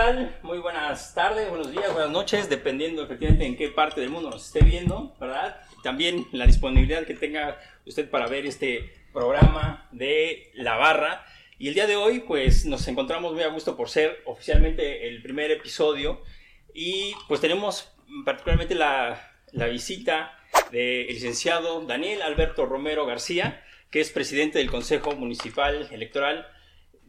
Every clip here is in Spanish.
tal? Muy buenas tardes, buenos días, buenas noches, dependiendo efectivamente en qué parte del mundo nos esté viendo, ¿verdad? También la disponibilidad que tenga usted para ver este programa de La Barra. Y el día de hoy, pues nos encontramos muy a gusto por ser oficialmente el primer episodio. Y pues tenemos particularmente la, la visita del licenciado Daniel Alberto Romero García, que es presidente del Consejo Municipal Electoral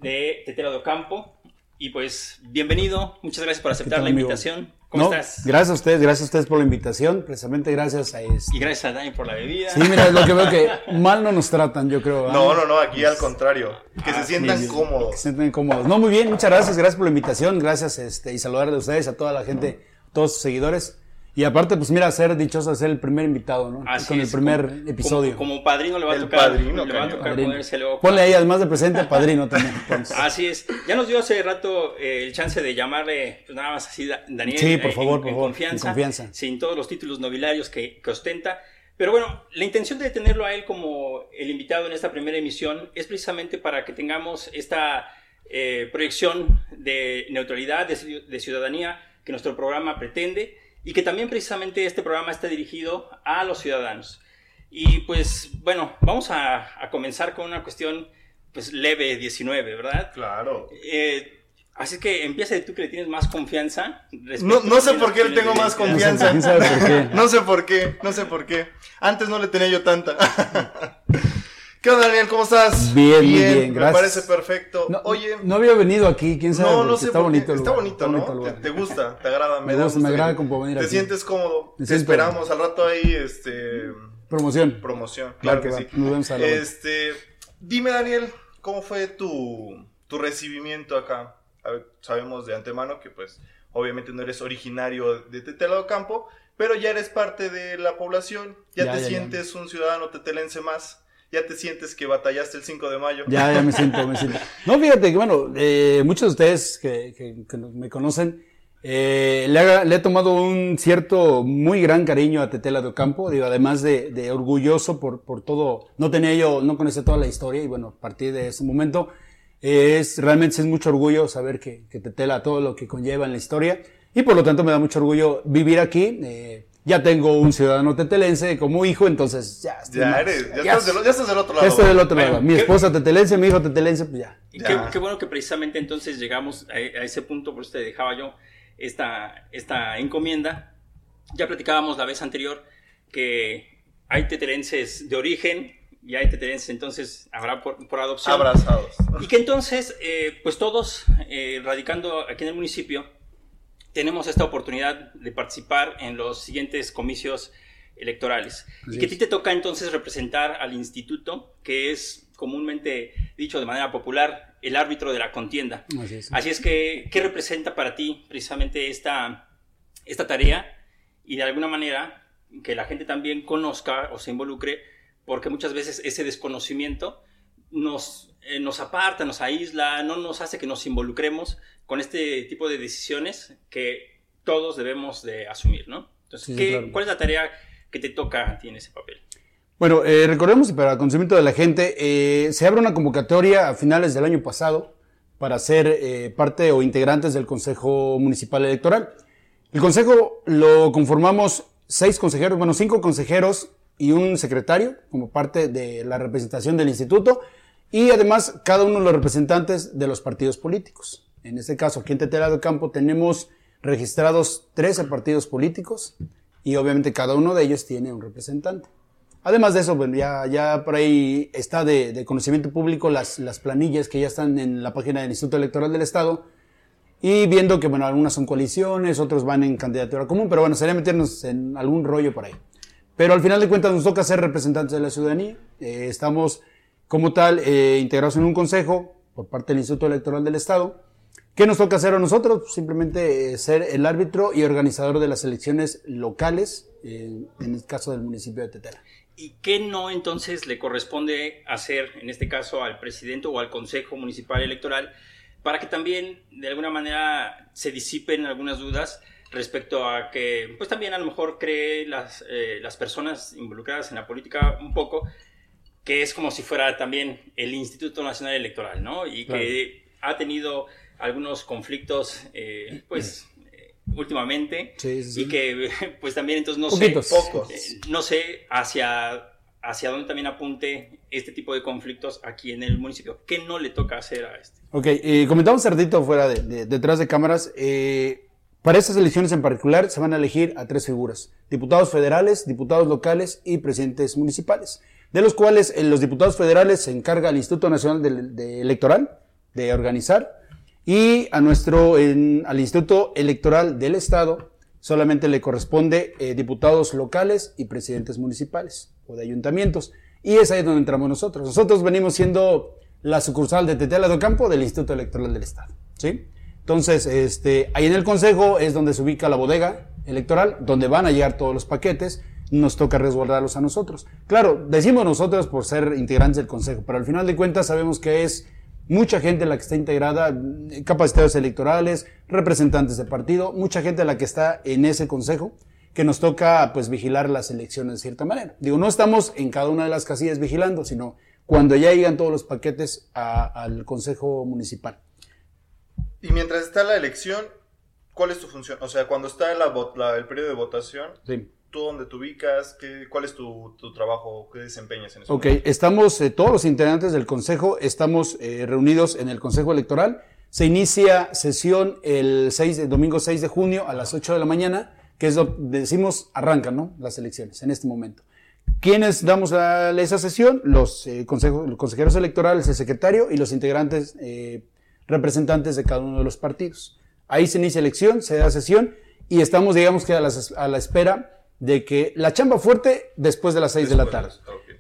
de Tetela do Campo. Y pues, bienvenido, muchas gracias por aceptar la invitación. ¿Cómo estás? Gracias a ustedes, gracias a ustedes por la invitación, precisamente gracias a este. Y gracias a Dani por la bebida. Sí, mira, es lo que veo que mal no nos tratan, yo creo. ¿verdad? No, no, no, aquí al contrario, que se sientan Sí, sí, cómodos. Que se sientan cómodos. No, muy bien, muchas gracias, gracias por la invitación, gracias este, y saludar a ustedes, a toda la gente, todos sus seguidores. Y aparte, pues mira, ser dichoso de ser el primer invitado, ¿no? Así Con el primer como- episodio. Como, como padrino le va a El tocar, padrino, le va a tocar Padrino. ponerse luego. Ponle ahí, además de presente, padrino también. entonces. Así es. Ya nos dio hace rato eh, el chance de llamarle, pues nada más así, Da- Daniel. Sí, por eh, favor, en, por en favor, confianza, en confianza. Sin todos los títulos nobiliarios que, que ostenta. Pero bueno, la intención de tenerlo a él como el invitado en esta primera emisión es precisamente para que tengamos esta eh, proyección de neutralidad, de, de ciudadanía que nuestro programa pretende y que también precisamente este programa está dirigido a los ciudadanos. Y pues bueno, vamos a, a comenzar con una cuestión pues leve 19, ¿verdad? Claro. Eh, así que empieza tú que le tienes más confianza. No, no sé por qué le tengo más confianza. No sé por qué, no sé por qué. Antes no le tenía yo tanta. ¿Qué onda, Daniel? ¿Cómo estás? Bien, muy bien, Me gracias. parece perfecto. No, Oye, no había venido aquí, quién sabe. no, no sé está bonito Está bonito, ¿no? bonito el lugar. ¿Te, te gusta? ¿Te agrada? Me da gusta, me agrada como venir ¿Te aquí. sientes cómodo? Me Te siento- esperamos al rato ahí, este... Promoción. Promoción, Claro claro, que sí. Nos vemos a la vuelta. Este, dime Daniel, ¿cómo fue tu, tu recibimiento acá? A ver, sabemos de antemano que pues obviamente no eres originario de Tetela Campo, pero ya eres parte de la población, ya, Ya, te ya, ya. sientes un ciudadano tetelense más, ya te sientes que batallaste el 5 de mayo. Ya, ya me siento, me siento. No, fíjate que, bueno, eh, muchos de ustedes que, que- que me conocen, eh, le, haga- le he tomado un cierto, muy gran cariño a Tetela de Ocampo, digo, además de, de orgulloso por, por todo, no tenía yo, no conocía toda la historia y bueno, a partir de ese momento, eh, es, realmente es mucho orgullo saber que, que Tetela, todo lo que conlleva en la historia y por lo tanto me da mucho orgullo vivir aquí, eh, ya tengo un ciudadano tetelense como hijo, entonces ya estoy Ya más- eres, ya, ya estás del, ya estás del otro lado. ya estoy del otro Bueno, lado. Mi ¿qué- esposa tetelense, mi hijo tetelense, pues ya. Y Ya. Qué, qué bueno que precisamente entonces llegamos a, a ese punto, por eso te dejaba yo esta, esta encomienda. Ya platicábamos la vez anterior que hay tetelenses de origen y hay tetelenses entonces habrá por, por adopción. Abrazados. Y que entonces, eh, pues todos, eh, radicando aquí en el municipio, tenemos esta oportunidad de participar en los siguientes comicios electorales. Así y que a ti te toca entonces representar al instituto, que es comúnmente dicho de manera popular, el árbitro de la contienda. Así es. Así es que, ¿qué representa para ti precisamente esta, esta tarea? Y de alguna manera que la gente también conozca o se involucre, porque muchas veces ese desconocimiento nos, eh, nos aparta, nos aísla, no nos hace que nos involucremos con este tipo de decisiones que todos debemos de asumir, ¿no? Entonces, Sí, sí, ¿qué- claro. ¿cuál es la tarea que te toca a ti en ese papel? Bueno, eh, recordemos para conocimiento de la gente, eh, se abre una convocatoria a finales del año pasado para ser eh, parte o integrantes del Consejo Municipal Electoral. El Consejo lo conformamos seis consejeros, bueno, cinco consejeros y un secretario como parte de la representación del instituto y además cada uno de los representantes de los partidos políticos. En este caso, aquí en Tetela de Campo tenemos registrados 13 partidos políticos y obviamente cada uno de ellos tiene un representante. Además de eso, bueno, ya, ya por ahí está de, de conocimiento público las, las planillas que ya están en la página del Instituto Electoral del Estado y viendo que, bueno, algunas son coaliciones, otros van en candidatura común, pero bueno, sería meternos en algún rollo por ahí. Pero al final de cuentas nos toca ser representantes de la ciudadanía. Eh, estamos como tal eh, integrados en un consejo por parte del Instituto Electoral del Estado. ¿Qué nos toca hacer a nosotros? Simplemente eh, ser el árbitro y organizador de las elecciones locales, eh, en el caso del municipio de Tetela. ¿Y qué no entonces le corresponde hacer, en este caso, al presidente o al Consejo Municipal Electoral, para que también de alguna manera se disipen algunas dudas respecto a que, pues también a lo mejor cree las, eh, las personas involucradas en la política un poco, que es como si fuera también el Instituto Nacional Electoral, ¿no? Y Claro. que ha tenido algunos conflictos, eh, pues, eh, últimamente. Sí, sí, sí. Y que, pues, también entonces no Poquitos. sé, Pocos. eh, no sé hacia, hacia dónde también apunte este tipo de conflictos aquí en el municipio. ¿Qué no le toca hacer a este? Ok, eh, comentamos un ratito fuera de, de- detrás de cámaras. eh, para estas elecciones en particular se van a elegir a tres figuras: diputados federales, diputados locales y presidentes municipales. De los cuales eh, los diputados federales se encarga el Instituto Nacional de, de Electoral de organizar y a nuestro al Instituto Electoral del Estado solamente le corresponde eh, diputados locales y presidentes municipales o de ayuntamientos. Y es ahí donde entramos nosotros. Nosotros venimos siendo la sucursal de Tetela do Campo del Instituto Electoral del Estado. ¿sí? Entonces, este, ahí en el Consejo es donde se ubica la bodega electoral, donde van a llegar todos los paquetes. Nos toca resguardarlos a nosotros. Claro, decimos nosotros por ser integrantes del Consejo, pero al final de cuentas sabemos que es mucha gente la que está integrada, capacitados electorales, representantes de partido, mucha gente la que está en ese consejo, que nos toca pues vigilar las elecciones de cierta manera. Digo, no estamos en cada una de las casillas vigilando, sino cuando ya llegan todos los paquetes a- al consejo municipal. Y mientras está la elección, ¿cuál es tu función? O sea, cuando está la- el periodo de votación, Sí. ¿Tú dónde te ubicas? ¿Qué, ¿Cuál es tu, tu trabajo? ¿Qué desempeñas en eso? Ok, estamos, eh, todos los integrantes del Consejo, estamos eh, reunidos en el Consejo Electoral. Se inicia sesión el 6 de, domingo 6 de junio a las 8 de la mañana, que es donde decimos arrancan ¿no? las elecciones en este momento. ¿Quiénes damos a esa sesión? Los, eh, consejo- los consejeros electorales, el secretario y los integrantes representantes de cada uno de los partidos. Ahí se inicia elección, se da sesión y estamos, digamos que a, las- a la espera de que la chamba fuerte después de las 6 de la tarde.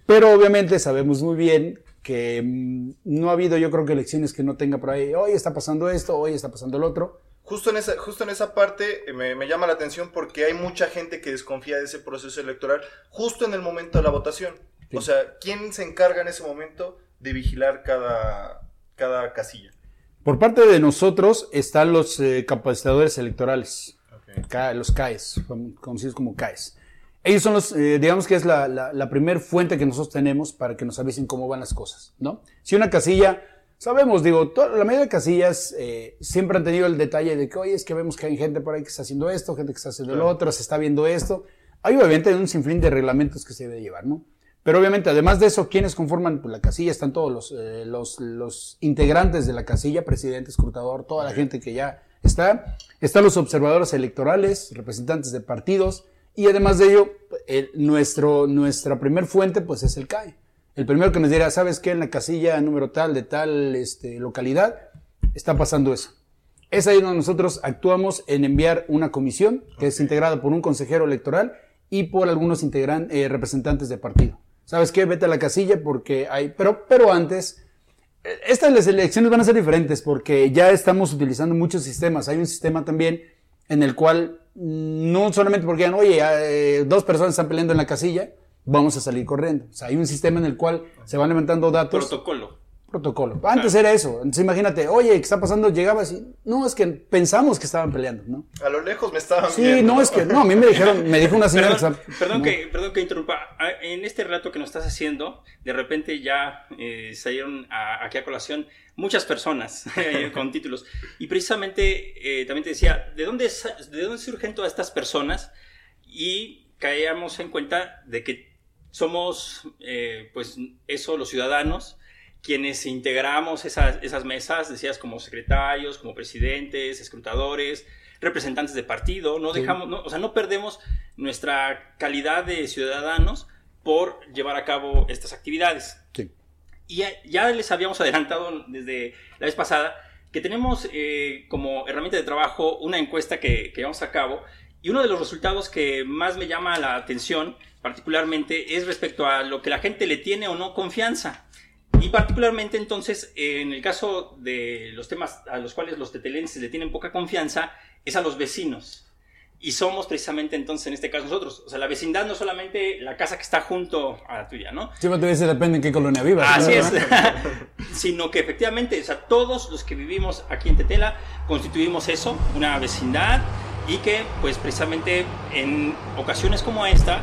Pero obviamente sabemos muy bien que mm, no ha habido, yo creo que elecciones que no tenga por ahí, hoy está pasando esto, hoy está pasando el otro. Justo en esa, justo en esa parte eh, me, me llama la atención porque hay mucha gente que desconfía de ese proceso electoral justo en el momento de la votación. Sí. O sea, ¿quién se encarga en ese momento de vigilar cada, cada casilla? Por parte de nosotros están los eh, capacitadores electorales, Ok. Ca- los CAES, con- conocidos como CAES. Ellos son los, eh, digamos que es la, la, la primer fuente que nosotros tenemos para que nos avisen cómo van las cosas, ¿no? Si una casilla, sabemos, digo, to- la mayoría de casillas eh, siempre han tenido el detalle de que, oye, es que vemos que hay gente por ahí que está haciendo esto, gente que está haciendo lo Claro. otro, se está viendo esto. Hay obviamente un sinfín de reglamentos que se debe llevar, ¿no? Pero obviamente, además de eso, quienes conforman pues, la casilla están todos los, eh, los, los integrantes de la casilla, presidente, escrutador, toda la gente que ya está. Están los observadores electorales, representantes de partidos, y además de ello, el- nuestro, nuestra primer fuente pues es el CAE. El primero que nos dirá, ¿sabes qué? En la casilla número tal de tal este, localidad está pasando eso. Es ahí donde nosotros actuamos en enviar una comisión que es integrada por un consejero electoral y por algunos integran, eh, representantes de partido. ¿Sabes qué? Vete a la casilla porque hay... Pero, pero antes, estas las elecciones van a ser diferentes porque ya estamos utilizando muchos sistemas. Hay un sistema también en el cual no solamente porque digan, oye, eh, dos personas están peleando en la casilla, vamos a salir corriendo. Hay un sistema en el cual se van levantando datos Protocolo. Protocolo. Antes era eso. Entonces imagínate, oye, ¿qué está pasando? Llegabas y, no, es que pensamos que estaban peleando, ¿no? A lo lejos me estaban Sí, viendo. no, es que, no, a mí me dijeron, me dijo una señora Perdón, que perdón no. que, perdón que interrumpa. Ah, En este relato que nos estás haciendo, de repente ya eh, salieron a- aquí a colación muchas personas eh, con títulos. Y precisamente eh, también te decía, ¿de dónde, ¿de dónde surgen todas estas personas? Y caíamos en cuenta de que somos, eh, pues, eso, los ciudadanos, quienes integramos esas, esas mesas, decías, como secretarios, como presidentes, escrutadores, representantes de partido, no dejamos, no, o sea, no perdemos nuestra calidad de ciudadanos por llevar a cabo estas actividades. Sí. Y ya, ya les habíamos adelantado desde la vez pasada que tenemos eh, como herramienta de trabajo una encuesta que, que llevamos a cabo y uno de los resultados que más me llama la atención particularmente es respecto a lo que la gente le tiene o no confianza. Y particularmente entonces, en el caso de los temas a los cuales los tetelenses le tienen poca confianza, es a los vecinos. Y somos precisamente entonces en este caso nosotros. O sea, la vecindad no solamente la casa que está junto a la tuya, ¿no? Sí, pero te dice, depende en qué colonia vivas. Así ¿no? es. Sino que efectivamente, o sea, todos los que vivimos aquí en Tetela constituimos eso, una vecindad, y que, pues, precisamente en ocasiones como esta,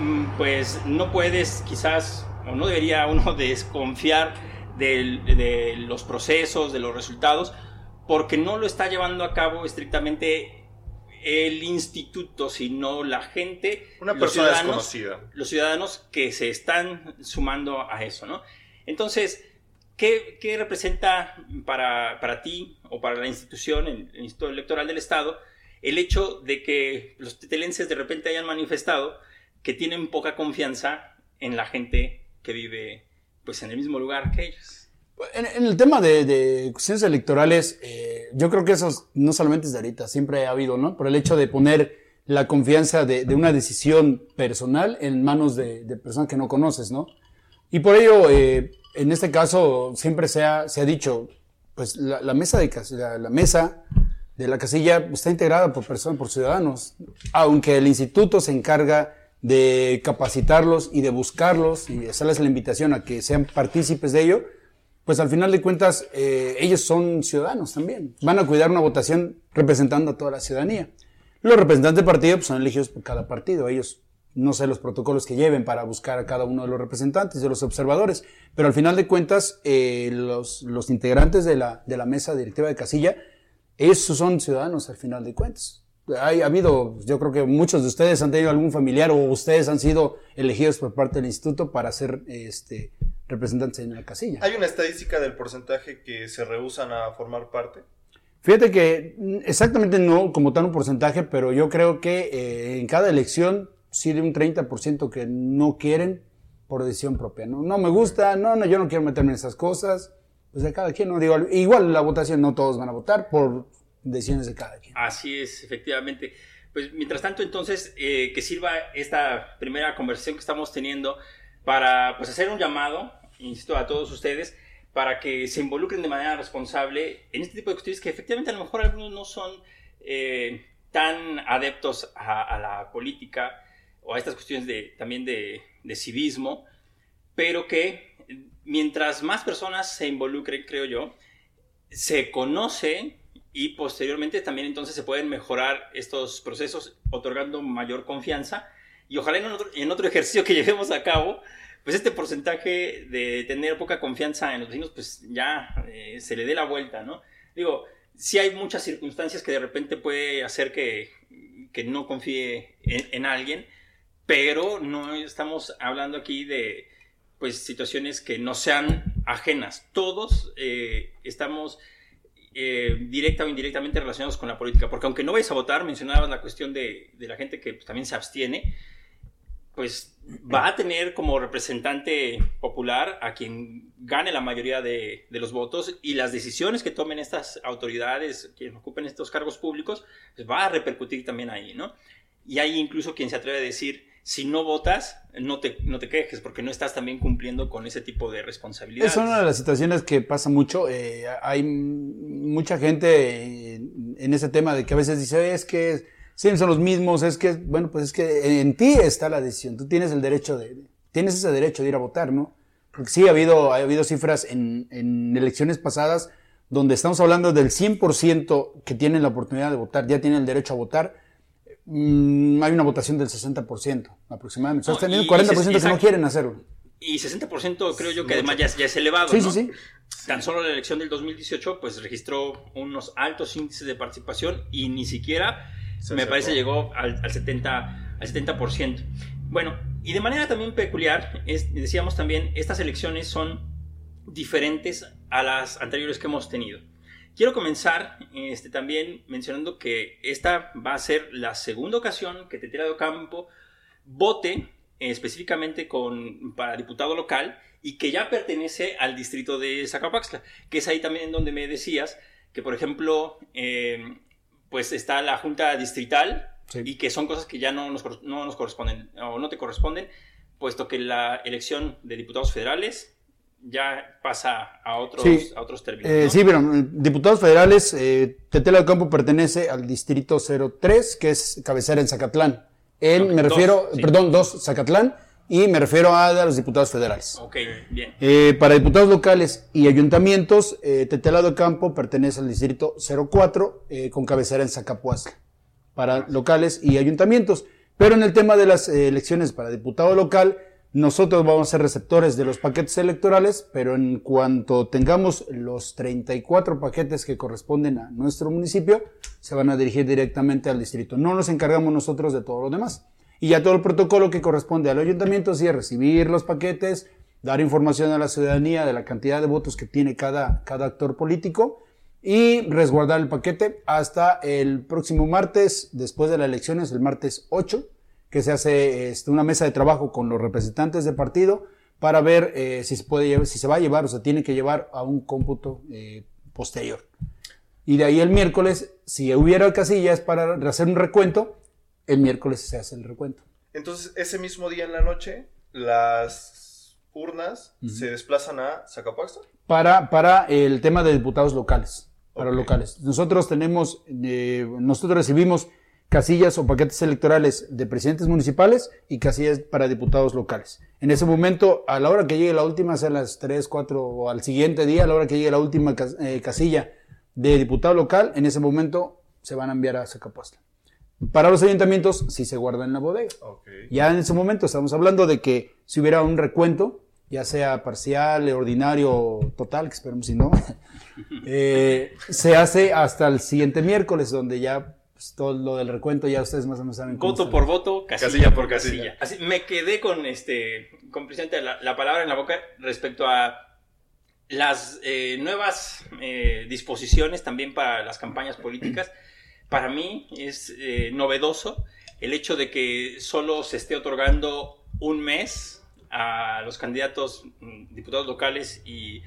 mm, pues, no puedes quizás, o no debería uno desconfiar del- de, los procesos, de los resultados, porque no lo está llevando a cabo estrictamente el instituto, sino la gente, Una los persona ciudadanos, los ciudadanos que se están sumando a eso, ¿no? Entonces, ¿qué, qué representa para, para ti o para la institución, el, el Instituto Electoral del Estado, el hecho de que los tetelenses de repente hayan manifestado que tienen poca confianza en la gente que vive pues en el mismo lugar que ellos? En, en el tema de, de cuestiones electorales, eh, yo creo que eso no solamente es de ahorita, siempre ha habido, ¿no? Por el hecho de poner la confianza de, de una decisión personal en manos de, de, personas que no conoces, ¿no? Y por ello, eh, en este caso, siempre se ha, se ha dicho, pues la, la mesa de la, la, mesa de la casilla está integrada por personas, por ciudadanos, aunque el instituto se encarga de capacitarlos y de buscarlos y hacerles la invitación a que sean partícipes de ello, pues al final de cuentas eh, ellos son ciudadanos también. Van a cuidar una votación representando a toda la ciudadanía. Los representantes del partido pues, son elegidos por cada partido. Ellos no sé los protocolos que lleven para buscar a cada uno de los representantes, de los observadores, pero al final de cuentas eh, los, los integrantes de la, de la mesa directiva de casilla, esos son ciudadanos al final de cuentas. Hay, ha habido, yo creo que muchos de ustedes han tenido algún familiar o ustedes han sido elegidos por parte del instituto para ser este, representantes en la casilla. ¿Hay una estadística del porcentaje que se rehusan a formar parte? Fíjate que exactamente no como tal un porcentaje, pero yo creo que eh, en cada elección sí de un 30% que no quieren por decisión propia. No, no me gusta, no, no, yo no quiero meterme en esas cosas. Pues de cada quien, no digo, igual la votación no todos van a votar por decisiones de cada quien. Así es, efectivamente. Pues mientras tanto, entonces, eh, que sirva esta primera conversación que estamos teniendo para pues, hacer un llamado, insisto, a todos ustedes, para que se involucren de manera responsable en este tipo de cuestiones que efectivamente a lo mejor algunos no son eh, tan adeptos a, a, la política o a estas cuestiones de, también de, de civismo, pero que mientras más personas se involucren, creo yo, se conoce y posteriormente también entonces se pueden mejorar estos procesos otorgando mayor confianza y ojalá en otro, en otro ejercicio que llevemos a cabo, pues este porcentaje de tener poca confianza en los vecinos, pues ya eh, se le dé la vuelta, ¿no? Digo, sí hay muchas circunstancias que de repente puede hacer que, que no confíe en, en alguien, pero no estamos hablando aquí de pues situaciones que no sean ajenas. Todos eh, estamos eh, directa o indirectamente relacionados con la política, porque aunque no vayas a votar, mencionabas la cuestión de, la gente que pues, también se abstiene, pues va a tener como representante popular a quien gane la mayoría de, de, los votos y las decisiones que tomen estas autoridades, quienes ocupen estos cargos públicos, pues va a repercutir también ahí, ¿no? Y hay incluso quien se atreve a decir, si no votas, no te, no te quejes, porque no estás también cumpliendo con ese tipo de responsabilidades. Es una de las situaciones que pasa mucho. Eh, hay mucha gente en, ese tema de que a veces dice, es que siempre son los mismos, es que, bueno, pues es que en ti está la decisión. Tú tienes el derecho de, tienes ese derecho de ir a votar, ¿no? Porque sí ha habido, ha habido cifras en, en elecciones pasadas donde estamos hablando del 100% que tienen la oportunidad de votar, ya tienen el derecho a votar mmm, hay una votación del 60% aproximadamente. O sea, teniendo 40% que no quieren hacerlo. Y 60% creo yo que además ya, ya es elevado. Sí, ¿no? sí, sí. Tan solo la elección del 2018 pues registró unos altos índices de participación y ni siquiera Se me parece llegó al, al, 70, al 70%. Bueno, y de manera también peculiar, es, decíamos también, estas elecciones son diferentes a las anteriores que hemos tenido. Quiero comenzar este, también mencionando que esta va a ser la segunda ocasión que Tetela de Campo vote eh, específicamente con, para diputado local y que ya pertenece al distrito de Zacapaxtla, que es ahí también donde me decías que, por ejemplo, eh, pues está la Junta Distrital sí. y que son cosas que ya no nos, no nos corresponden o no te corresponden, puesto que la elección de diputados federales ya pasa a otros, sí. a otros términos. Eh. Sí, pero diputados federales, eh, Tetela de Campo pertenece al distrito 03, que es cabecera en Zacatlán. En, Ok, me dos, refiero, sí. perdón, dos Zacatlán, y me refiero a, a los diputados federales. Ok, bien. Eh, para diputados locales y ayuntamientos, eh, Tetela de Campo pertenece al distrito 04, eh, con cabecera en Zacapuazla. Para locales y ayuntamientos. Pero en el tema de las elecciones para diputado local, nosotros vamos a ser receptores de los paquetes electorales, pero en cuanto tengamos los 34 paquetes que corresponden a nuestro municipio, se van a dirigir directamente al distrito. No nos encargamos nosotros de todo lo demás. Y ya todo el protocolo que corresponde al ayuntamiento sí es recibir los paquetes, dar información a la ciudadanía de la cantidad de votos que tiene cada, cada actor político y resguardar el paquete hasta el próximo martes, después de las elecciones, el martes 8 que se hace este, una mesa de trabajo con los representantes del partido para ver eh, si, se puede, si se va a llevar o se tiene que llevar a un cómputo eh, posterior. Y de ahí el miércoles, si hubiera casillas para hacer un recuento, el miércoles se hace el recuento. Entonces, ese mismo día en la noche, las urnas se desplazan a Zacapuaxta. Para, para el tema de diputados locales. Para locales. Nosotros tenemos, eh, nosotros recibimos casillas o paquetes electorales de presidentes municipales y casillas para diputados locales. En ese momento, a la hora que llegue la última, sea las 3, 4 o al siguiente día, a la hora que llegue la última eh, casilla de diputado local, en ese momento se van a enviar a Zacapuasta. Para los ayuntamientos, sí se guarda en la bodega. Ya en ese momento estamos hablando de que si hubiera un recuento, ya sea parcial, ordinario o total, que esperemos si no, eh, se hace hasta el siguiente miércoles, donde ya pues, todo lo del recuento ya ustedes más o menos saben. Voto por voto, casilla, por casilla. Así, me quedé con este, con la, la, palabra en la boca respecto a las eh, nuevas eh, disposiciones también para las campañas políticas. Para mí es eh, novedoso el hecho de que solo se esté otorgando un mes a los candidatos, mm, diputados locales y,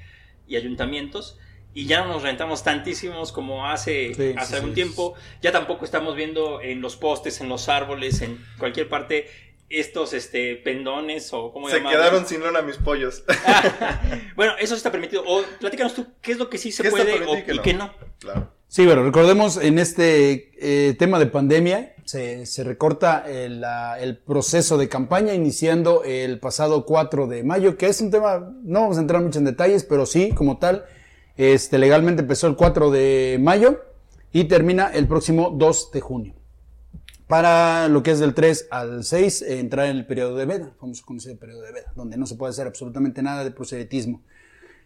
y ayuntamientos y ya no nos rentamos tantísimos como hace, hace algún tiempo. Ya tampoco estamos viendo en los postes, en los árboles, en cualquier parte estos este, pendones o cómo Se quedaron sin lona mis pollos. bueno, eso está permitido. O platícanos tú, ¿qué es lo que sí se puede y qué no? Claro. Sí, pero recordemos en este eh, tema de pandemia, se, se recorta el, el, proceso de campaña iniciando el pasado 4 de mayo, que es un tema, no vamos a entrar mucho en detalles, pero sí, como tal, este, legalmente empezó el 4 de mayo y termina el próximo 2 de junio. Para lo que es del 3 al 6, eh, entrar en el periodo de veda, conocer el periodo de veda, donde no se puede hacer absolutamente nada de proselitismo.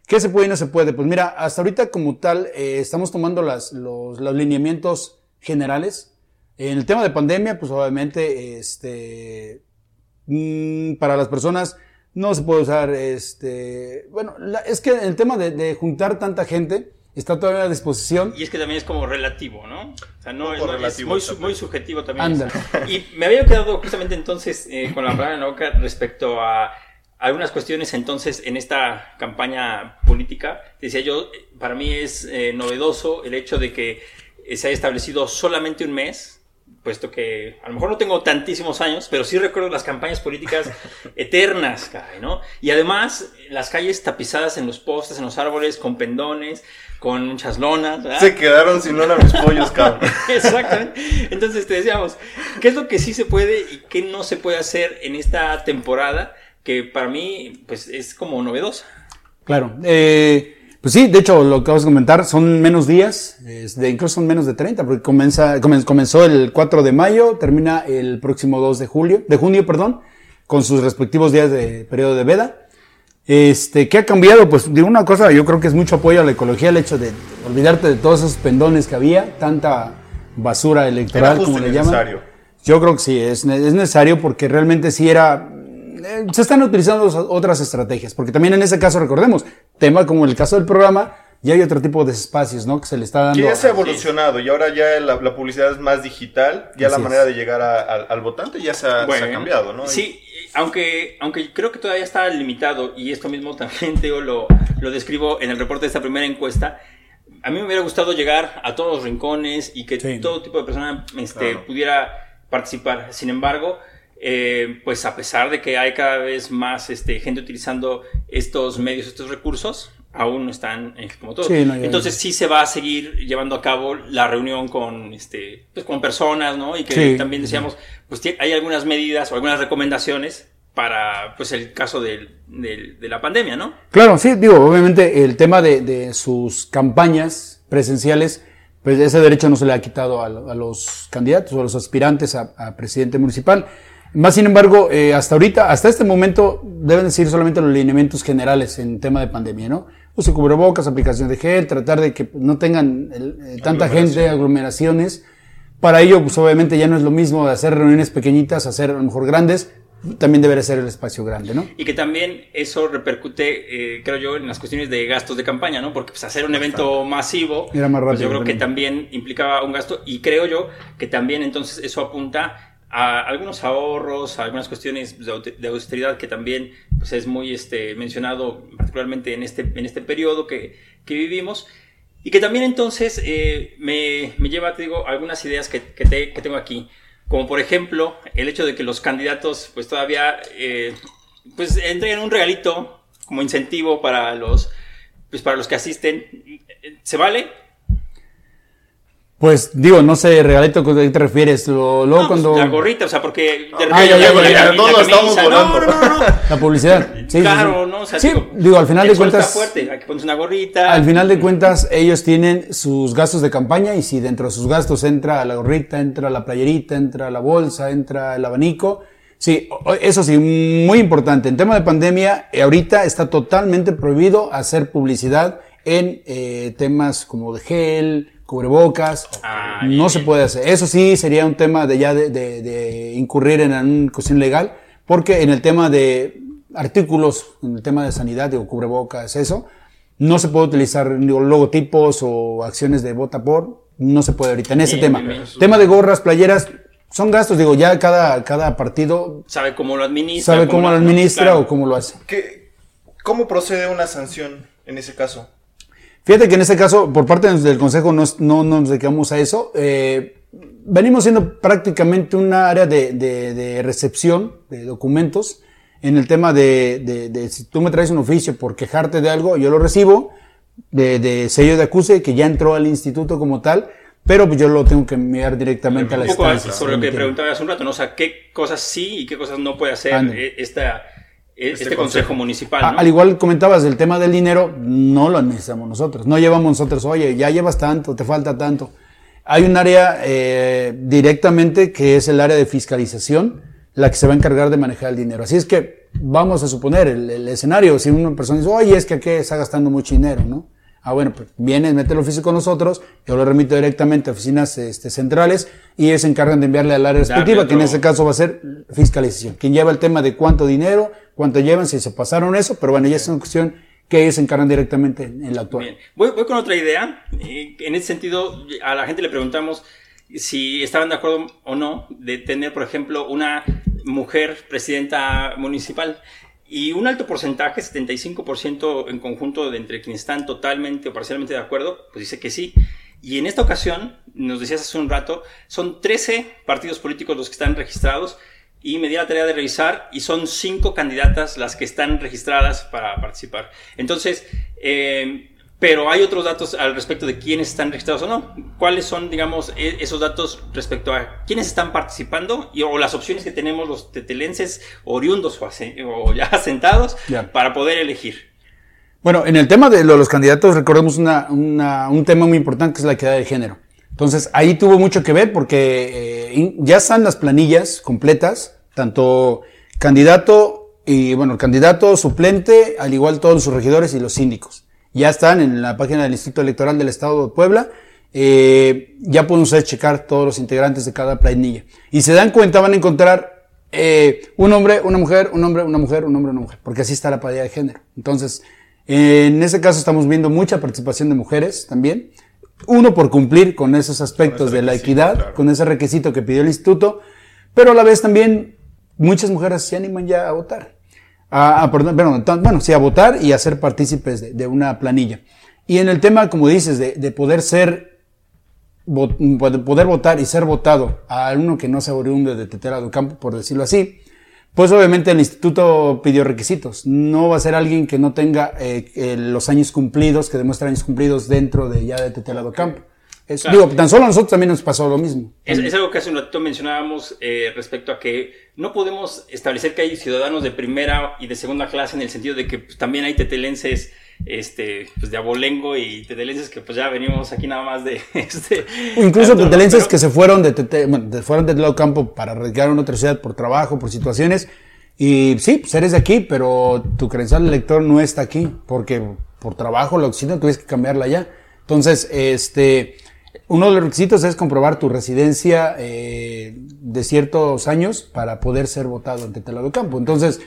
¿Qué se puede y no se puede? Pues mira, hasta ahorita como tal eh, estamos tomando los, lineamientos generales. En el tema de pandemia, pues obviamente, este, mm, para las personas no se puede usar, este, bueno, es que el tema de, juntar tanta gente está todavía a disposición. Y es que también es como relativo, ¿no? O sea, no, es muy, muy, subjetivo también. Y me había quedado justamente entonces eh, con la palabra en la boca respecto a algunas cuestiones entonces en esta campaña política. Decía yo, para mí es eh, novedoso el hecho de que se haya establecido solamente un mes puesto que a lo mejor no tengo tantísimos años, pero sí recuerdo las campañas políticas eternas, ¿no? Y además las calles tapizadas en los postes, en los árboles, con pendones, con muchas lonas. Se quedaron sin lona mis pollos, cabrón. Exactamente. Entonces te decíamos, ¿qué es lo que sí se puede y qué no se puede hacer en esta temporada? Que para mí, pues, es como novedosa. Claro. Eh, pues sí, de hecho, lo que vamos a comentar son menos días, de, incluso son menos de 30, porque comienza, comenzó el 4 de mayo, termina el próximo 2 de julio, de junio, perdón, con sus respectivos días de periodo de veda. Este, ¿qué ha cambiado? Pues de una cosa, yo creo que es mucho apoyo a la ecología, el hecho de olvidarte de todos esos pendones que había, tanta basura electoral, como le llaman. Yo creo que sí, es, es necesario porque realmente sí era eh, se están utilizando otras estrategias, porque también en ese caso, recordemos, tema como el caso del programa, ya hay otro tipo de espacios, ¿no? Que se le está dando. Que ya se ha evolucionado y ahora ya la, publicidad es más digital, ya la manera de llegar al votante ya se ha, cambiado, ¿no? Sí, aunque, aunque creo que todavía está limitado y esto mismo también Teo lo, lo describo en el reporte de esta primera encuesta. A mí me hubiera gustado llegar a todos los rincones y que todo tipo de persona este, pudiera participar. Sin embargo, eh, pues a pesar de que hay cada vez más este, gente utilizando estos medios, estos recursos, aún no están eh, como todos. Entonces sí se va a seguir llevando a cabo la reunión con, este, pues, con personas, ¿no? Y que también decíamos, pues hay algunas medidas o algunas recomendaciones para pues el caso de la pandemia, ¿no? Claro, sí, digo, obviamente el tema de, sus campañas presenciales, pues ese derecho no se le ha quitado a, los candidatos o a los aspirantes a presidente municipal. Más sin embargo, eh, hasta ahorita, hasta este momento, deben decir solamente los lineamientos generales en tema de pandemia, ¿no? Uso cubrebocas, aplicación de gel, tratar de que no tengan eh, tanta gente, aglomeraciones. Para ello, pues obviamente ya no es lo mismo de hacer reuniones pequeñitas, hacer a lo mejor grandes, también debería ser el espacio grande, ¿no? Y que también eso repercute, eh, creo yo, en las cuestiones de gastos de campaña, ¿no? Porque pues, hacer un evento masivo, Era más pues, rápido, yo creo que también implicaba un gasto y creo yo que también entonces eso apunta a algunos ahorros, a algunas cuestiones de austeridad que también pues, es muy este, mencionado particularmente en este, en este periodo que, que vivimos. Y que también entonces eh, me, me lleva, te digo, algunas ideas que, que, te- que tengo aquí. Como por ejemplo, el hecho de que los candidatos pues todavía eh, pues entreguen un regalito como incentivo para los, pues, para los que asisten. ¿Se vale? Pues digo, no sé, regalito, ¿a qué te refieres? Lo- luego No, pues, cuando... la gorrita, o sea, porque de Ah, ya, ya, la- ya, ya, la- todos la lo estamos camisa, no, no, no, no. La publicidad. Sí, claro, sí. ¿no? O sea, Sí, digo, digo, al final de cuentas... Está fuerte, hay que ponerse una gorrita. Al final de cuentas, ellos tienen sus gastos de campaña y si dentro de sus gastos entra la gorrita, entra la playerita, entra la bolsa, entra el abanico. Sí, eso sí, muy importante. En tema de pandemia, eh, ahorita está totalmente prohibido hacer publicidad en eh, temas como de gel, cubrebocas. Ah, no bien, se puede hacer. Eso sí sería un tema de ya de, de- de incurrir en una cuestión legal, porque en el tema de artículos, en el tema de sanidad, digo, cubrebocas, eso, no se puede utilizar digo, logotipos o acciones de vota por, no se puede ahorita en ese Bien, tema. bien, bien. Tema de gorras, playeras, son gastos, digo, ya cada, cada partido Sabe cómo lo administra. sabe cómo lo administra claro. o cómo lo hace. ¿Qué- ¿Cómo procede una sanción en ese caso? Fíjate que en este caso, por parte del Consejo, no, no nos dedicamos a eso. Eh, venimos siendo prácticamente un área de, de- de recepción de documentos en el tema de, si tú me traes un oficio por quejarte de algo, yo lo recibo de, sello de acuse que ya entró al instituto como tal, pero pues yo lo tengo que enviar directamente a la poco estancia. sobre lo que preguntaba hace un rato, ¿no? O sea, qué cosas sí y qué cosas no puede hacer Ándale. eh, esta, este, Este consejo, consejo. municipal. Al igual comentabas del tema del dinero, no lo administramos nosotros. No llevamos nosotros, oye, ya llevas tanto, te falta tanto. Hay un área eh, directamente que es el área de fiscalización, la que se va a encargar de manejar el dinero. Así es que vamos a suponer el, el escenario, si una persona dice, oye, es que aquí está gastando mucho dinero, ¿no? Ah, bueno, pues viene, mete el oficio con nosotros, yo lo remito directamente a oficinas este, centrales y ellos se encargan de enviarle al área respectiva, que en ese caso va a ser fiscalización. Quien lleva el tema de cuánto dinero, cuánto llevan, si se pasaron eso, pero bueno, ya es una cuestión que ellos se encargan directamente en la actual. Bien. Voy, voy con otra idea. Eh, En ese sentido, a la gente le preguntamos si estaban de acuerdo o no de tener, por ejemplo, una mujer presidenta municipal. Y un alto porcentaje, 75% en conjunto de entre quienes están totalmente o parcialmente de acuerdo, pues dice que sí. Y en esta ocasión, nos decías hace un rato, son 13 partidos políticos los que están registrados y me di la tarea de revisar y son cinco candidatas las que están registradas para participar. Entonces, eh, pero hay otros datos al respecto de quiénes están registrados o no. ¿Cuáles son, digamos, e- esos datos respecto a quiénes están participando y, o las opciones que tenemos los tetelenses oriundos o, ya asentados para poder elegir? Bueno, en el tema de lo- los candidatos, recordemos una- una- un tema muy importante que es la equidad de género. Entonces, ahí tuvo mucho que ver porque eh, ya están las planillas completas, tanto candidato y, bueno, candidato, suplente, al igual todos sus regidores y los síndicos. Ya están en la página del Instituto Electoral del Estado de Puebla. Eh, ya pueden ustedes checar todos los integrantes de cada planilla. Y se dan cuenta, van a encontrar eh, un hombre, una mujer, un hombre, una mujer, un hombre, una mujer, porque así está la paridad de género. Entonces, en ese caso estamos viendo mucha participación de mujeres también. Uno por cumplir con esos aspectos de la equidad, claro. con ese requisito que pidió el instituto, pero a la vez también muchas mujeres se animan ya a votar. A, a- perdón, tan- bueno, sí, a votar y a ser partícipes de, de una planilla. Y en el tema, como dices, de, de poder ser poder votar y ser votado a uno que no sea oriundo de Tetera do Campo, por decirlo así, pues obviamente el instituto pidió requisitos. No va a ser alguien que no tenga eh, eh, los años cumplidos, que demuestre años cumplidos dentro de ya de Tetera do Campo. Es- Claro. Digo, tan solo a nosotros también nos pasó lo mismo. Es, es algo que hace un ratito mencionábamos eh, respecto a que no podemos establecer que hay ciudadanos de primera y de segunda clase en el sentido de que pues, también hay tetelenses este, pues de abolengo y tetelenses que pues ya venimos aquí nada más de este. Incluso tetelenses que se fueron de, tete, bueno, fueron de Lado Campo para radicar en otra ciudad por trabajo, por situaciones. Y sí, pues eres de aquí, pero tu credencial de lector no está aquí, porque por trabajo la oficina tuviste que cambiarla ya. Entonces, este, uno de los requisitos es comprobar tu residencia eh, de ciertos años para poder ser votado ante Telado Campo. Entonces,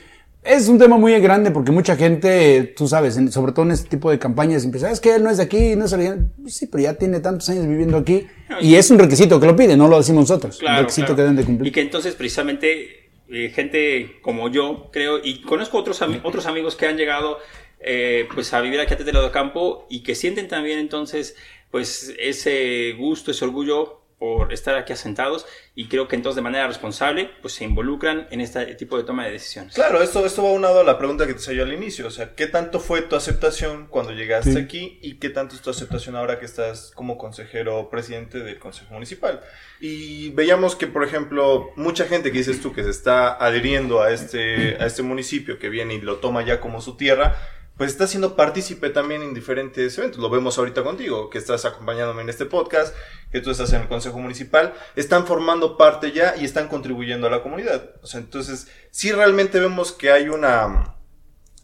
es un tema muy grande porque mucha gente, tú sabes, sobre todo en este tipo de campañas, empieza, es que él no es de aquí, no es de Sí, pero ya tiene tantos años viviendo aquí. Y es un requisito que lo pide, no lo decimos nosotros. Claro, un requisito claro. que deben de cumplir. Y que entonces precisamente eh, gente como yo, creo, y conozco otros, otros amigos que han llegado eh, pues a vivir aquí a Telado Campo y que sienten también entonces pues ese gusto, ese orgullo por estar aquí asentados y creo que entonces de manera responsable pues se involucran en este tipo de toma de decisiones. Claro, esto, esto va unado a la pregunta que te salió al inicio. O sea, ¿qué tanto fue tu aceptación cuando llegaste Sí. aquí y qué tanto es tu aceptación ahora que estás como consejero presidente del Consejo Municipal? Y veíamos que, por ejemplo, mucha gente que dices tú que se está adhiriendo a este, a este municipio que viene y lo toma ya como su tierra, pues está siendo partícipe también en diferentes eventos. Lo vemos ahorita contigo, que estás acompañándome en este podcast, que tú estás en el Consejo Municipal. Están formando parte ya y están contribuyendo a la comunidad. Entonces, sí realmente vemos que hay una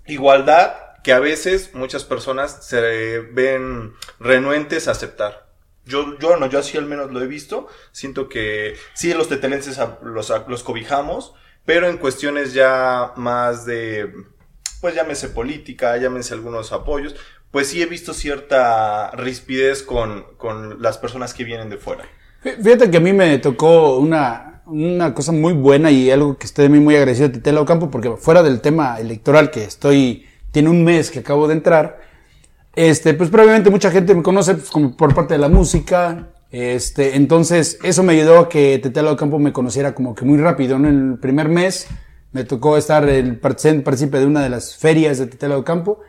igualdad que a veces muchas personas se ven renuentes a aceptar. Yo, yo no, yo así al menos lo he visto. Siento que sí, los tetelenses los, los cobijamos, pero en cuestiones ya más de, pues llámese política, llámense algunos apoyos, pues sí he visto cierta rispidez con, con las personas que vienen de fuera. Fí- Fíjate que a mí me tocó una, una cosa muy buena y algo que estoy de mí muy agradecido a Tetela Ocampo, porque fuera del tema electoral que estoy, tiene un mes que acabo de entrar, este, pues probablemente mucha gente me conoce pues, como por parte de la música, este, entonces eso me ayudó a que Tetela Ocampo me conociera como que muy rápido, ¿no? En el primer mes me tocó estar el partícipe de una de las ferias de Tetela Ocampo,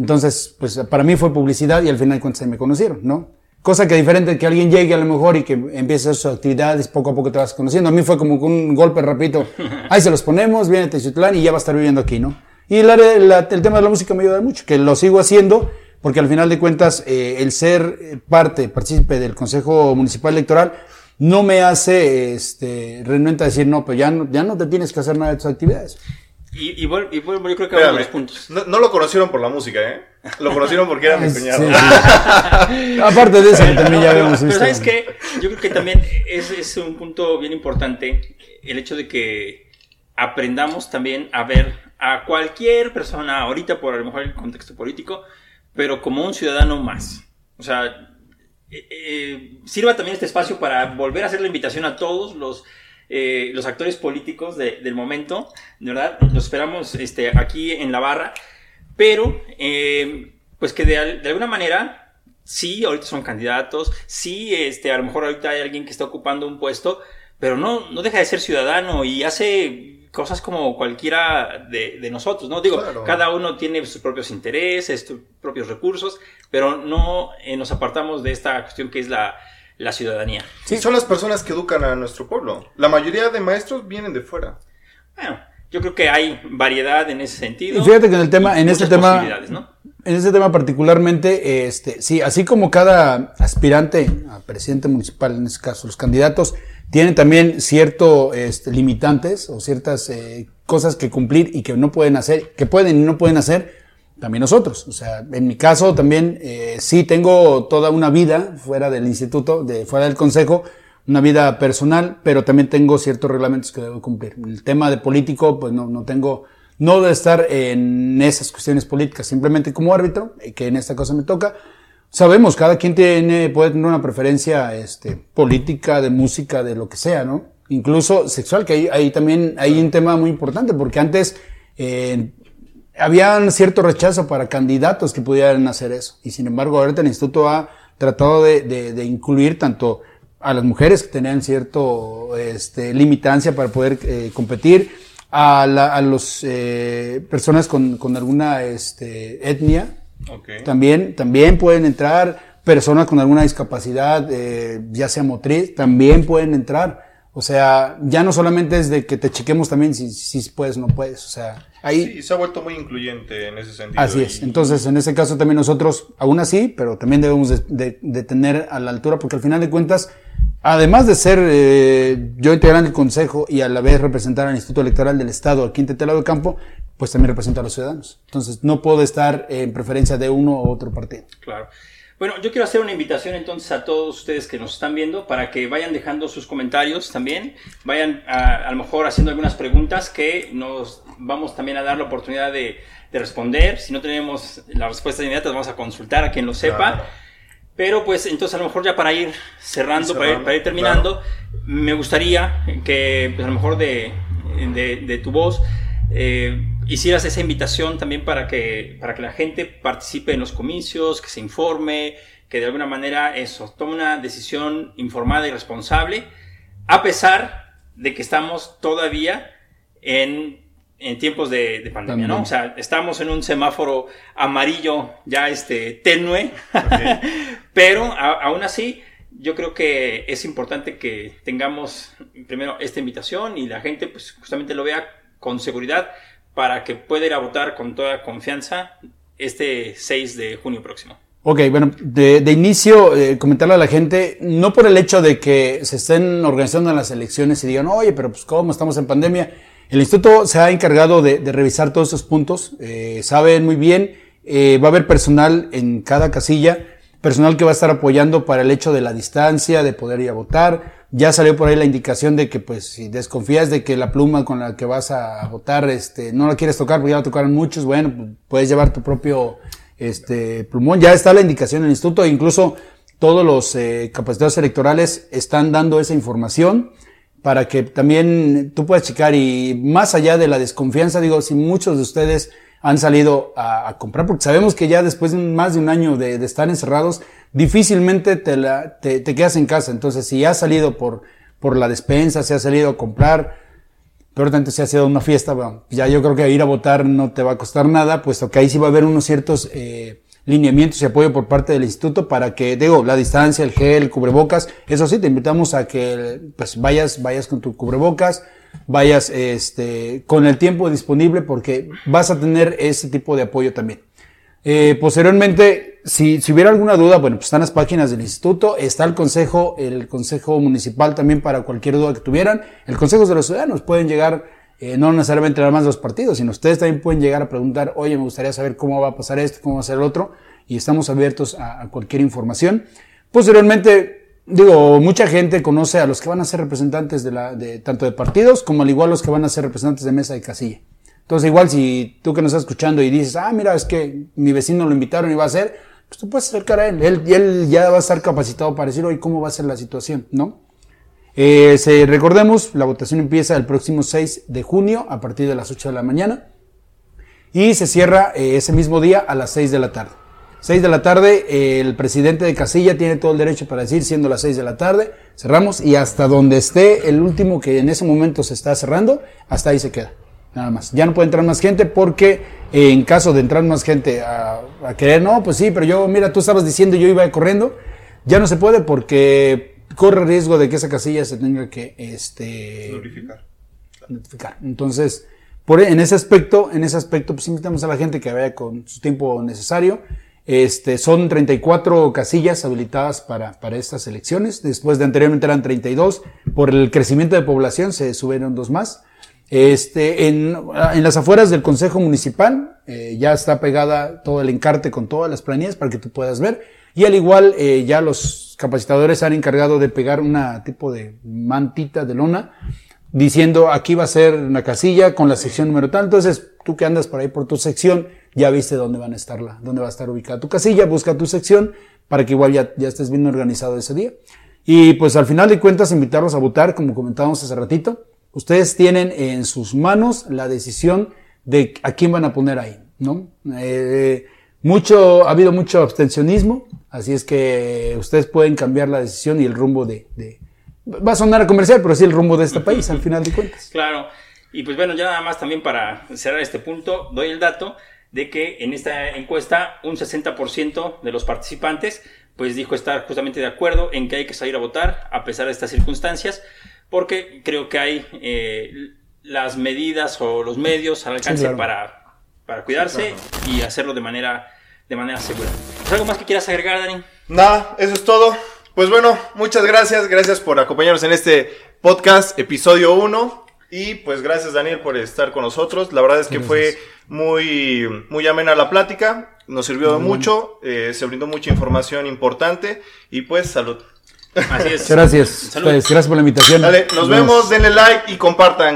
entonces, pues para mí fue publicidad y al final cuando se me conocieron, ¿no? Cosa que diferente que alguien llegue a lo mejor y que empiece a hacer sus actividades, poco a poco te vas conociendo. A mí fue como un golpe rapidito. Ahí se los ponemos, viene Teciutlán y ya va a estar viviendo aquí, ¿no? Y el, el tema de la música me ayuda mucho, que lo sigo haciendo, porque al final de cuentas, eh, el ser eh, parte, partícipe del Consejo Municipal Electoral, no me hace este, renuente a decir, no, pues ya no, ya no te tienes que hacer nada de tus actividades. Y, y, vuelvo, yo creo que uno de los Espérame, puntos. no, no lo conocieron por la música, ¿eh? Lo conocieron porque era mi cuñado. sí. Aparte de eso, que también ya pero, habíamos pero visto. ¿sabes qué? Yo creo que también es, es un punto bien importante el hecho de que aprendamos también a ver a cualquier persona, ahorita por a lo mejor el contexto político, pero como un ciudadano más. O sea, eh, eh, sirva también este espacio para volver a hacer la invitación a todos los, eh, los actores políticos de- del momento, de verdad, los esperamos este, aquí en la barra, pero eh, pues que de, al- de alguna manera, sí, ahorita son candidatos, sí, este, a lo mejor ahorita hay alguien que está ocupando un puesto, pero no, no deja de ser ciudadano y hace cosas como cualquiera de, de nosotros, ¿no? Digo, Claro. cada uno tiene sus propios intereses, sus propios recursos, pero no eh, nos apartamos de esta cuestión que es la, la ciudadanía. Sí, son las personas que educan a nuestro pueblo. La mayoría de maestros vienen de fuera. Bueno, yo creo que hay variedad en ese sentido. Y fíjate que en el tema- y en este tema-. En este tema particularmente, este, sí, así como cada aspirante a presidente municipal, en este caso los candidatos, tienen también ciertos este, limitantes o ciertas eh, cosas que cumplir y que no pueden hacer, que pueden y no pueden hacer, también nosotros. O sea, en mi caso también eh, sí tengo toda una vida fuera del instituto, de, fuera del consejo, una vida personal, pero también tengo ciertos reglamentos que debo cumplir. El tema de político, pues no, no tengo, no de estar en esas cuestiones políticas, simplemente como árbitro, eh, que en esta cosa me toca. Sabemos, cada quien tiene, puede tener una preferencia este, política, de música, de lo que sea, ¿no? Incluso sexual, que ahí, ahí también hay un tema muy importante, porque antes eh, había un cierto rechazo para candidatos que pudieran hacer eso. Y sin embargo, ahorita el instituto ha tratado de, de- de incluir tanto a las mujeres que tenían cierto este, limitancia para poder eh, competir, a, la, a los eh, personas con, con alguna este, etnia, Ok. también, también pueden entrar personas con alguna discapacidad, eh, ya sea motriz, también pueden entrar. O sea, ya no solamente es de que te chequemos también si, si puedes o no puedes. O sea, ahí... Sí, se ha vuelto muy incluyente en ese sentido. Así es. Entonces, en ese caso también nosotros, aún así, pero también debemos de, de, tener a la altura, porque al final de cuentas, además de ser eh, yo integrante del Consejo y a la vez representar al Instituto Electoral del Estado aquí en Tetelado de Campo, pues también represento a los ciudadanos. Entonces, no puedo estar en preferencia de uno u otro partido. Claro. Bueno, yo quiero hacer una invitación entonces a todos ustedes que nos están viendo para que vayan dejando sus comentarios también, vayan a, a lo mejor haciendo algunas preguntas que nos vamos también a dar la oportunidad de, de responder. Si no tenemos las respuestas inmediatas, vamos a consultar a quien lo sepa. Pero pues entonces a lo mejor ya para ir cerrando, para, ir, terminando, me gustaría que pues, a lo mejor de, de, de tu voz eh, hicieras esa invitación también para que, para que la gente participe en los comicios, que se informe, que de alguna manera eso, tome una decisión informada y responsable, a pesar de que estamos todavía en, en tiempos de, pandemia, ¿no? O sea, estamos en un semáforo amarillo ya este, tenue, pero aún así yo creo que es importante que tengamos primero esta invitación y la gente pues justamente lo vea con seguridad para que pueda ir a votar con toda confianza este 6 de junio próximo. Ok, bueno, de, inicio, eh, comentarle a la gente, no por el hecho de que se estén organizando las elecciones y digan, oye, pero pues cómo estamos en pandemia. El instituto se ha encargado de, revisar todos esos puntos, eh, saben muy bien, eh, va a haber personal en cada casilla, personal que va a estar apoyando para el hecho de la distancia, de poder ir a votar, ya salió por ahí la indicación de que, pues, si desconfías de que la pluma con la que vas a votar, este, no la quieres tocar porque ya la tocaron muchos, bueno, pues, puedes llevar tu propio, este, plumón. Ya está la indicación en el instituto, incluso todos los eh, capacitados electorales están dando esa información para que también tú puedas checar y más allá de la desconfianza, digo, si muchos de ustedes han salido a, comprar, porque sabemos que ya después de más de un año de, estar encerrados, difícilmente te, la, te, te, quedas en casa. Entonces, si has salido por, por la despensa, si has salido a comprar, peor tanto si has ido a una fiesta, ya yo creo que ir a votar no te va a costar nada, puesto que ahí sí va a haber unos ciertos eh, lineamientos y apoyo por parte del instituto para que, digo, la distancia, el gel, el cubrebocas, eso sí, te invitamos a que pues vayas, vayas con tu cubrebocas, vayas este, con el tiempo disponible porque vas a tener ese tipo de apoyo también. Eh, posteriormente, si, si, hubiera alguna duda, bueno, pues están las páginas del instituto, está el consejo, el consejo municipal también para cualquier duda que tuvieran. El consejo de los ciudadanos pueden llegar, eh, no necesariamente nada más los partidos, sino ustedes también pueden llegar a preguntar, oye, me gustaría saber cómo va a pasar esto, cómo va a ser el otro, y estamos abiertos a, cualquier información. Posteriormente, digo, mucha gente conoce a los que van a ser representantes de la, de, tanto de partidos como al igual los que van a ser representantes de mesa y casilla. Entonces, igual si tú que nos estás escuchando y dices, ah, mira, es que mi vecino lo invitaron y va a ser, pues tú puedes acercar a él. Él, él ya va a estar capacitado para decir, oye, ¿cómo va a ser la situación? ¿No? Eh, se, recordemos, la votación empieza el próximo 6 de junio a partir de las 8 de la mañana y se cierra eh, ese mismo día a las 6 de la tarde. 6 de la tarde, eh, el presidente de casilla tiene todo el derecho para decir, siendo las 6 de la tarde, cerramos y hasta donde esté el último que en ese momento se está cerrando, hasta ahí se queda. Nada más. Ya no puede entrar más gente porque en caso de entrar más gente a, querer, no, pues sí, pero yo, mira, tú estabas diciendo yo iba corriendo, ya no se puede porque corre riesgo de que esa casilla se tenga que este, notificar. Entonces, por, en ese aspecto, en ese aspecto, pues invitamos a la gente que vaya con su tiempo necesario. Este, son 34 casillas habilitadas para, para estas elecciones. Después de anteriormente eran 32. Por el crecimiento de población se subieron dos más. Este, en, en las afueras del Consejo Municipal eh, ya está pegada todo el encarte con todas las planillas para que tú puedas ver. Y al igual, eh, ya los capacitadores han encargado de pegar una tipo de mantita de lona diciendo aquí va a ser una casilla con la sección número tal. Entonces, tú que andas por ahí por tu sección, ya viste dónde van a estar la, dónde va a estar ubicada tu casilla, busca tu sección para que igual ya, ya estés bien organizado ese día. Y pues al final de cuentas, invitarlos a votar, como comentábamos hace ratito. Ustedes tienen en sus manos la decisión de a quién van a poner ahí, ¿no? Eh, mucho, ha habido mucho abstencionismo, así es que ustedes pueden cambiar la decisión y el rumbo de, va a sonar a comercial, pero sí el rumbo de este país, al final de cuentas. Claro, y pues bueno, ya nada más también para cerrar este punto, doy el dato de que en esta encuesta un 60% de los participantes pues dijo estar justamente de acuerdo en que hay que salir a votar a pesar de estas circunstancias porque creo que hay eh, las medidas o los medios al alcance Sí, claro. para, para cuidarse y hacerlo de manera, de manera segura. ¿Es algo más que quieras agregar, Dani? Nada, eso es todo. Pues bueno, muchas gracias. Gracias por acompañarnos en este podcast, episodio 1. Y pues gracias, Daniel, por estar con nosotros. La verdad es que fue muy, muy amena la plática. Nos sirvió de mucho. eh, se brindó mucha información importante. Y pues salud. Así es. Gracias. Salud. Ustedes, Gracias por la invitación. Dale, nos vemos, denle like y compartan.